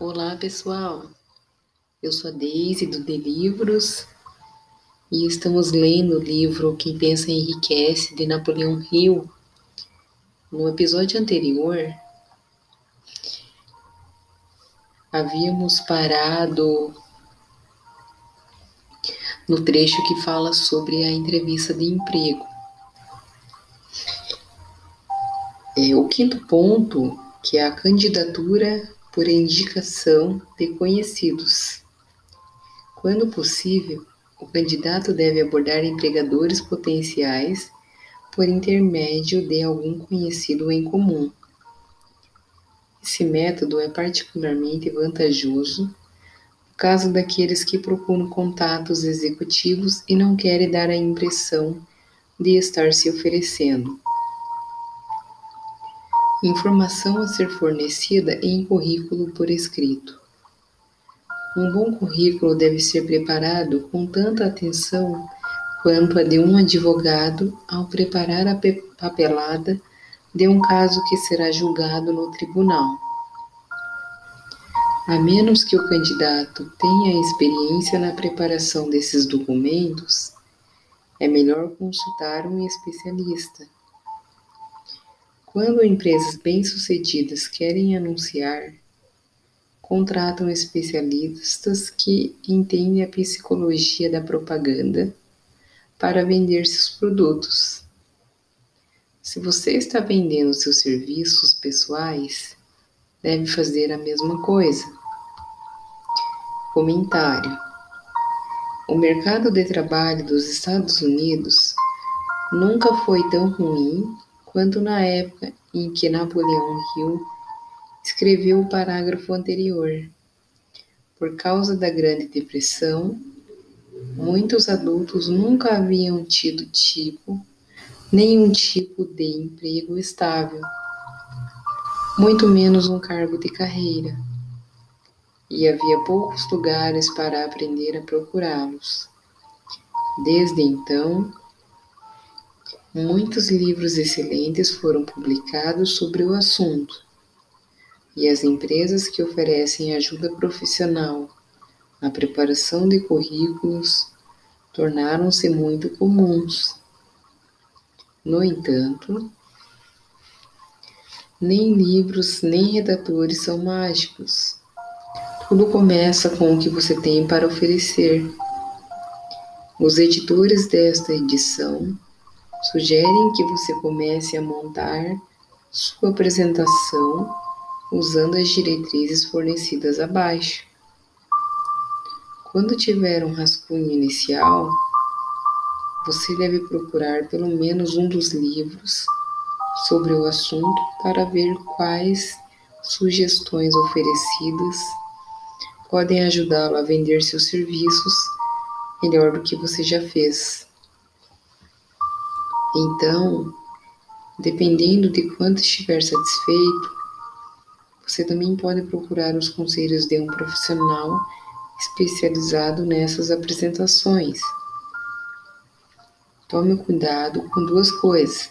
Olá, pessoal. Eu sou a Deise do De Livros e estamos lendo o livro Quem Pensa Enriquece de Napoleão Hill. No episódio anterior, havíamos parado no trecho que fala sobre a entrevista de emprego. É, o quinto ponto, que é a candidatura por indicação de conhecidos. Quando possível, o candidato deve abordar empregadores potenciais por intermédio de algum conhecido em comum. Esse método é particularmente vantajoso no caso daqueles que procuram contatos executivos e não querem dar a impressão de estar se oferecendo. Informação a ser fornecida em currículo por escrito. Um bom currículo deve ser preparado com tanta atenção quanto a de um advogado ao preparar a papelada de um caso que será julgado no tribunal. A menos que o candidato tenha experiência na preparação desses documentos, é melhor consultar um especialista. Quando empresas bem-sucedidas querem anunciar, contratam especialistas que entendem a psicologia da propaganda para vender seus produtos. Se você está vendendo seus serviços pessoais, deve fazer a mesma coisa. Comentário: O mercado de trabalho dos Estados Unidos nunca foi tão ruim quanto na época em que Napoleão Hill escreveu o parágrafo anterior. Por causa da Grande Depressão, muitos adultos nunca haviam tido tipo nenhum tipo de emprego estável, muito menos um cargo de carreira, e havia poucos lugares para aprender a procurá-los. Desde então, Muitos livros excelentes foram publicados sobre o assunto, e as empresas que oferecem ajuda profissional na preparação de currículos tornaram-se muito comuns. No entanto, nem livros nem redatores são mágicos. Tudo começa com o que você tem para oferecer. Os editores desta edição sugerem que você comece a montar sua apresentação usando as diretrizes fornecidas abaixo. Quando tiver um rascunho inicial, você deve procurar pelo menos um dos livros sobre o assunto para ver quais sugestões oferecidas podem ajudá-lo a vender seus serviços melhor do que você já fez. Então, dependendo de quanto estiver satisfeito, você também pode procurar os conselhos de um profissional especializado nessas apresentações. Tome cuidado com duas coisas.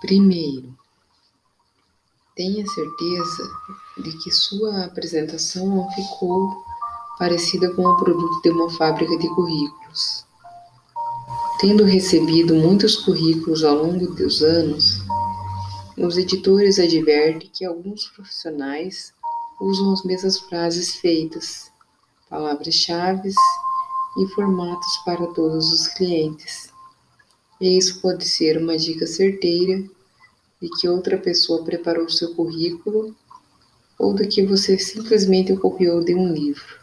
Primeiro, tenha certeza de que sua apresentação não ficou parecida com o produto de uma fábrica de currículos. Tendo recebido muitos currículos ao longo dos anos, os editores advertem que alguns profissionais usam as mesmas frases feitas, palavras-chave e formatos para todos os clientes. E isso pode ser uma dica certeira de que outra pessoa preparou seu currículo ou de que você simplesmente copiou de um livro.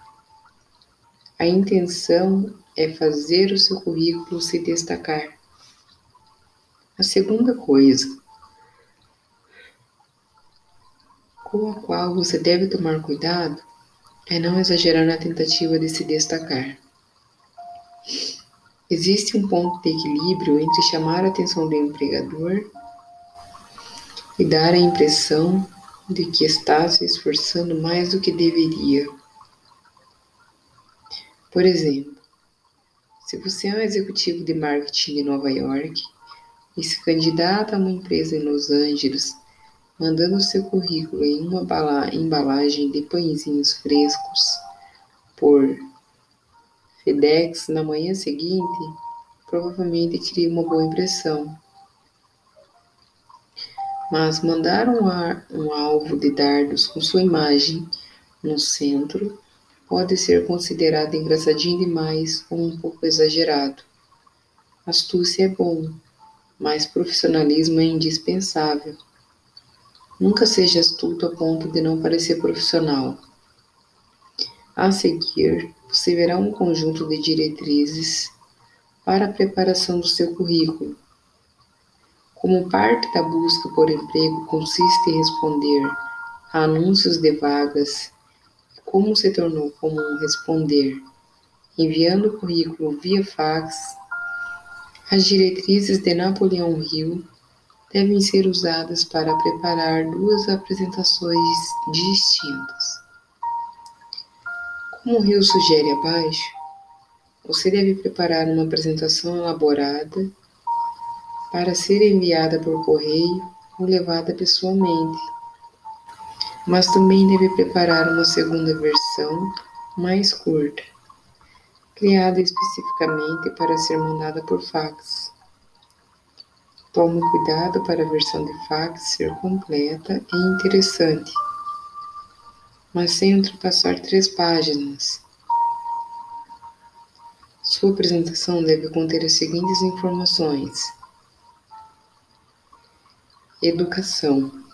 A intenção é fazer o seu currículo se destacar. A segunda coisa com a qual você deve tomar cuidado é não exagerar na tentativa de se destacar. Existe um ponto de equilíbrio entre chamar a atenção do empregador e dar a impressão de que está se esforçando mais do que deveria. Por exemplo, se você é um executivo de marketing de Nova York e se candidata a uma empresa em Los Angeles mandando seu currículo em uma embalagem de pãezinhos frescos por FedEx na manhã seguinte, provavelmente cria uma boa impressão. Mas mandar um, ar, um alvo de dardos com sua imagem no centro pode ser considerado engraçadinho demais ou um pouco exagerado. Astúcia é bom, mas profissionalismo é indispensável. Nunca seja astuto a ponto de não parecer profissional. A seguir, você verá um conjunto de diretrizes para a preparação do seu currículo. Como parte da busca por emprego consiste em responder a anúncios de vagas, como se tornou comum responder? Enviando o currículo via fax, as diretrizes de Napoleão Hill devem ser usadas para preparar duas apresentações distintas. Como Rio sugere abaixo, você deve preparar uma apresentação elaborada para ser enviada por correio ou levada pessoalmente, mas também deve preparar uma segunda versão mais curta, criada especificamente para ser mandada por fax. Tome cuidado para a versão de fax ser completa e interessante mas sem ultrapassar três páginas. Sua apresentação deve conter as seguintes informações: Educação.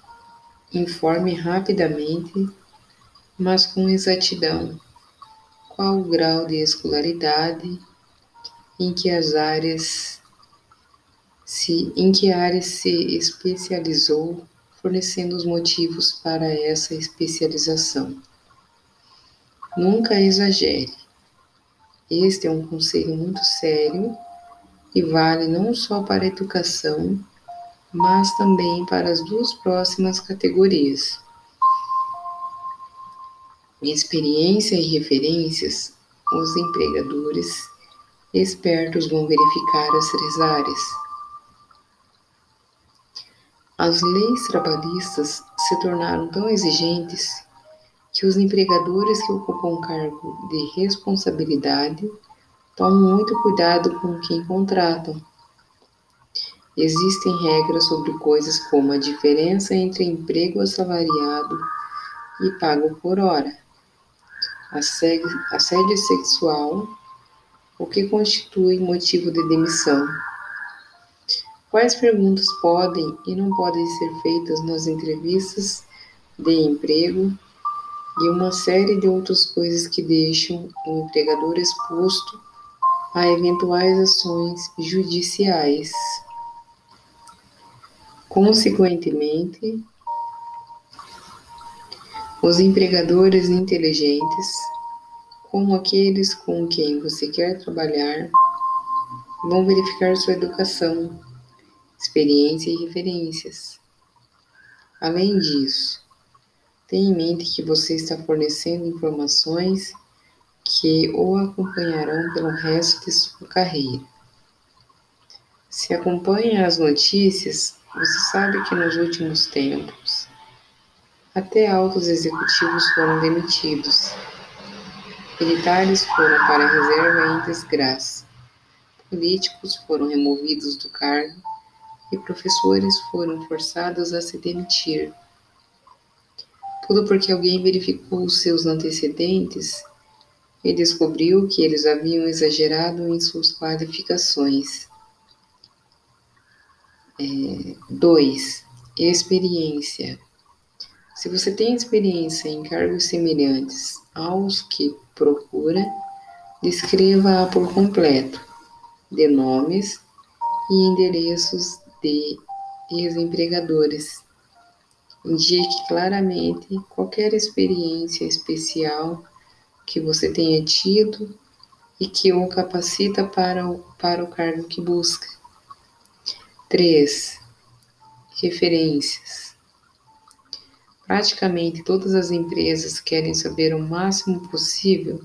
Informe rapidamente, mas com exatidão, qual o grau de escolaridade, em que as áreas se, em que área se especializou fornecendo os motivos para essa especialização. Nunca exagere. Este é um conselho muito sério e vale não só para a educação, mas também para as duas próximas categorias. Experiência e referências, os empregadores espertos vão verificar as três áreas as leis trabalhistas se tornaram tão exigentes que os empregadores que ocupam cargo de responsabilidade tomam muito cuidado com quem contratam. Existem regras sobre coisas como a diferença entre emprego assalariado e pago por hora, assédio sexual, o que constitui motivo de demissão Quais perguntas podem e não podem ser feitas nas entrevistas de emprego e uma série de outras coisas que deixam o empregador exposto a eventuais ações judiciais. Consequentemente, os empregadores inteligentes, como aqueles com quem você quer trabalhar, vão verificar sua educação experiência e referências. Além disso, tenha em mente que você está fornecendo informações que o acompanharão pelo resto de sua carreira. Se acompanha as notícias, você sabe que nos últimos tempos, até altos executivos foram demitidos, militares foram para a reserva em desgraça, políticos foram removidos do cargo e professores foram forçados a se demitir. Tudo porque alguém verificou seus antecedentes e descobriu que eles haviam exagerado em suas qualificações. 2. É, experiência. Se você tem experiência em cargos semelhantes aos que procura, descreva-a por completo, de nomes e endereços de ex-empregadores. Indique claramente qualquer experiência especial que você tenha tido e que o capacita para o, para o cargo que busca. 3. Referências. Praticamente todas as empresas querem saber o máximo possível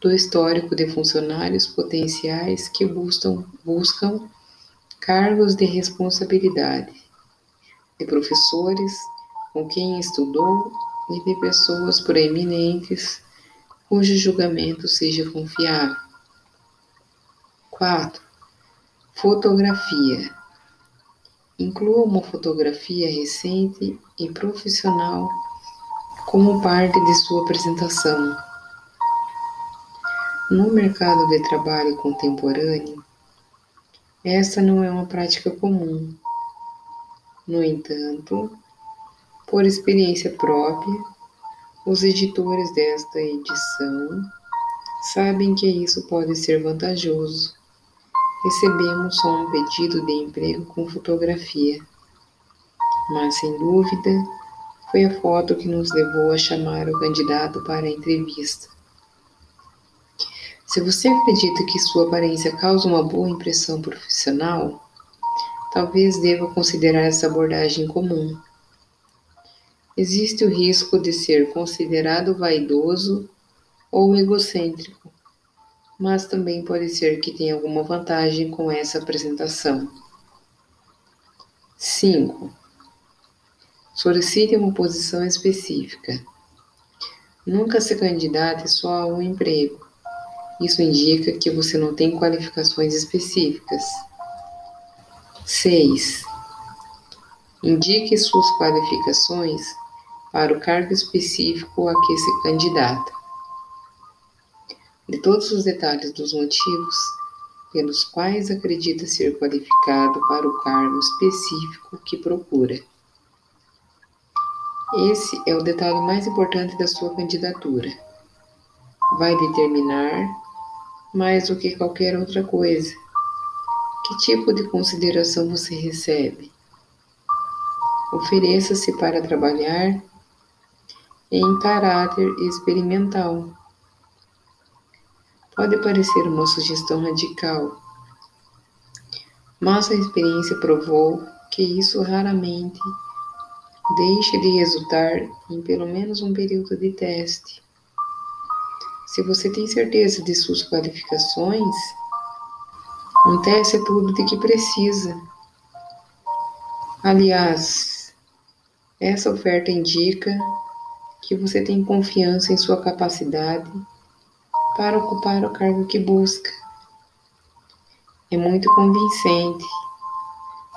do histórico de funcionários potenciais que buscam, buscam cargos de responsabilidade. de professores com quem estudou e de pessoas proeminentes cujo julgamento seja confiável. 4. Fotografia. Inclua uma fotografia recente e profissional como parte de sua apresentação. No mercado de trabalho contemporâneo, essa não é uma prática comum. No entanto, por experiência própria, os editores desta edição sabem que isso pode ser vantajoso. Recebemos só um pedido de emprego com fotografia, mas sem dúvida foi a foto que nos levou a chamar o candidato para a entrevista. Se você acredita que sua aparência causa uma boa impressão profissional, talvez deva considerar essa abordagem comum. Existe o risco de ser considerado vaidoso ou egocêntrico, mas também pode ser que tenha alguma vantagem com essa apresentação. 5. Solicite uma posição específica. Nunca se candidate só a um emprego. Isso indica que você não tem qualificações específicas. 6. Indique suas qualificações para o cargo específico a que se candidata. De todos os detalhes dos motivos pelos quais acredita ser qualificado para o cargo específico que procura. Esse é o detalhe mais importante da sua candidatura. Vai determinar, mais do que qualquer outra coisa, que tipo de consideração você recebe. Ofereça-se para trabalhar em caráter experimental. Pode parecer uma sugestão radical, mas a experiência provou que isso raramente deixa de resultar em pelo menos um período de teste. Se você tem certeza de suas qualificações, um teste é tudo de que precisa. Aliás, essa oferta indica que você tem confiança em sua capacidade para ocupar o cargo que busca. É muito convincente.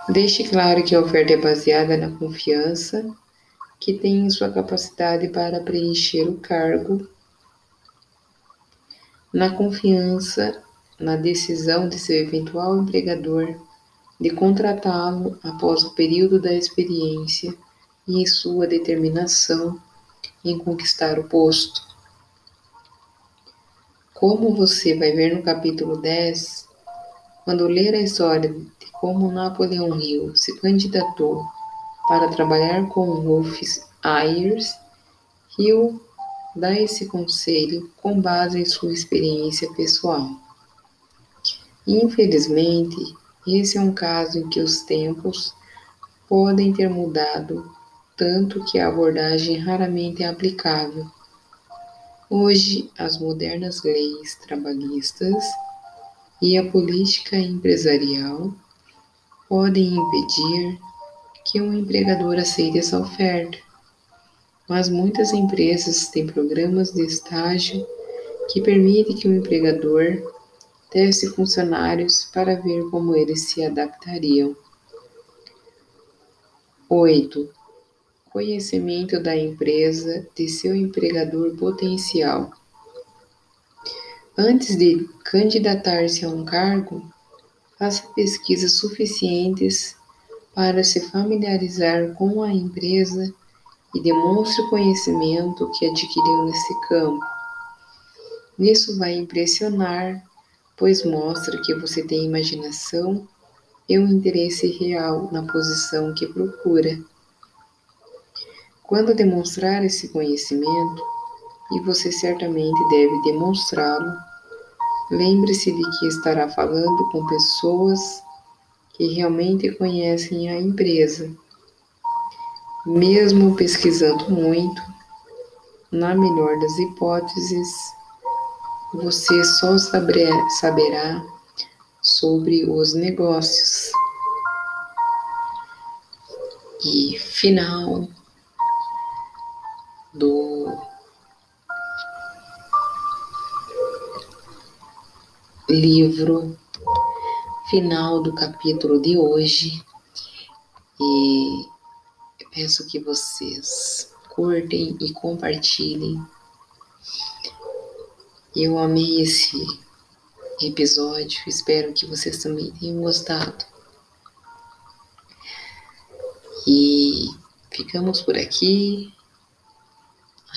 Deixe claro que a oferta é baseada na confiança que tem em sua capacidade para preencher o cargo, na confiança na decisão de seu eventual empregador de contratá-lo após o período da experiência e em sua determinação em conquistar o posto. Como você vai ver no capítulo 10, quando ler a história de como Napoleão Hill se candidatou para trabalhar com Rufus Ayers, Hill dá esse conselho com base em sua experiência pessoal. Infelizmente, esse é um caso em que os tempos podem ter mudado tanto que a abordagem raramente é aplicável. Hoje, as modernas leis trabalhistas e a política empresarial podem impedir que um empregador aceite essa oferta, mas muitas empresas têm programas de estágio que permitem que o empregador teste funcionários para ver como eles se adaptariam. 8 conhecimento da empresa de seu empregador potencial. Antes de candidatar-se a um cargo, faça pesquisas suficientes para se familiarizar com a empresa e demonstre o conhecimento que adquiriu nesse campo. Isso vai impressionar, pois mostra que você tem imaginação e um interesse real na posição que procura. Quando demonstrar esse conhecimento, e você certamente deve demonstrá-lo, lembre-se de que estará falando com pessoas que realmente conhecem a empresa. Mesmo pesquisando muito, na melhor das hipóteses, você só saberá sobre os negócios. e final do livro, final do capítulo de hoje. E peço que vocês curtem e compartilhem. Eu amei esse episódio, espero que vocês também tenham gostado. E ficamos por aqui.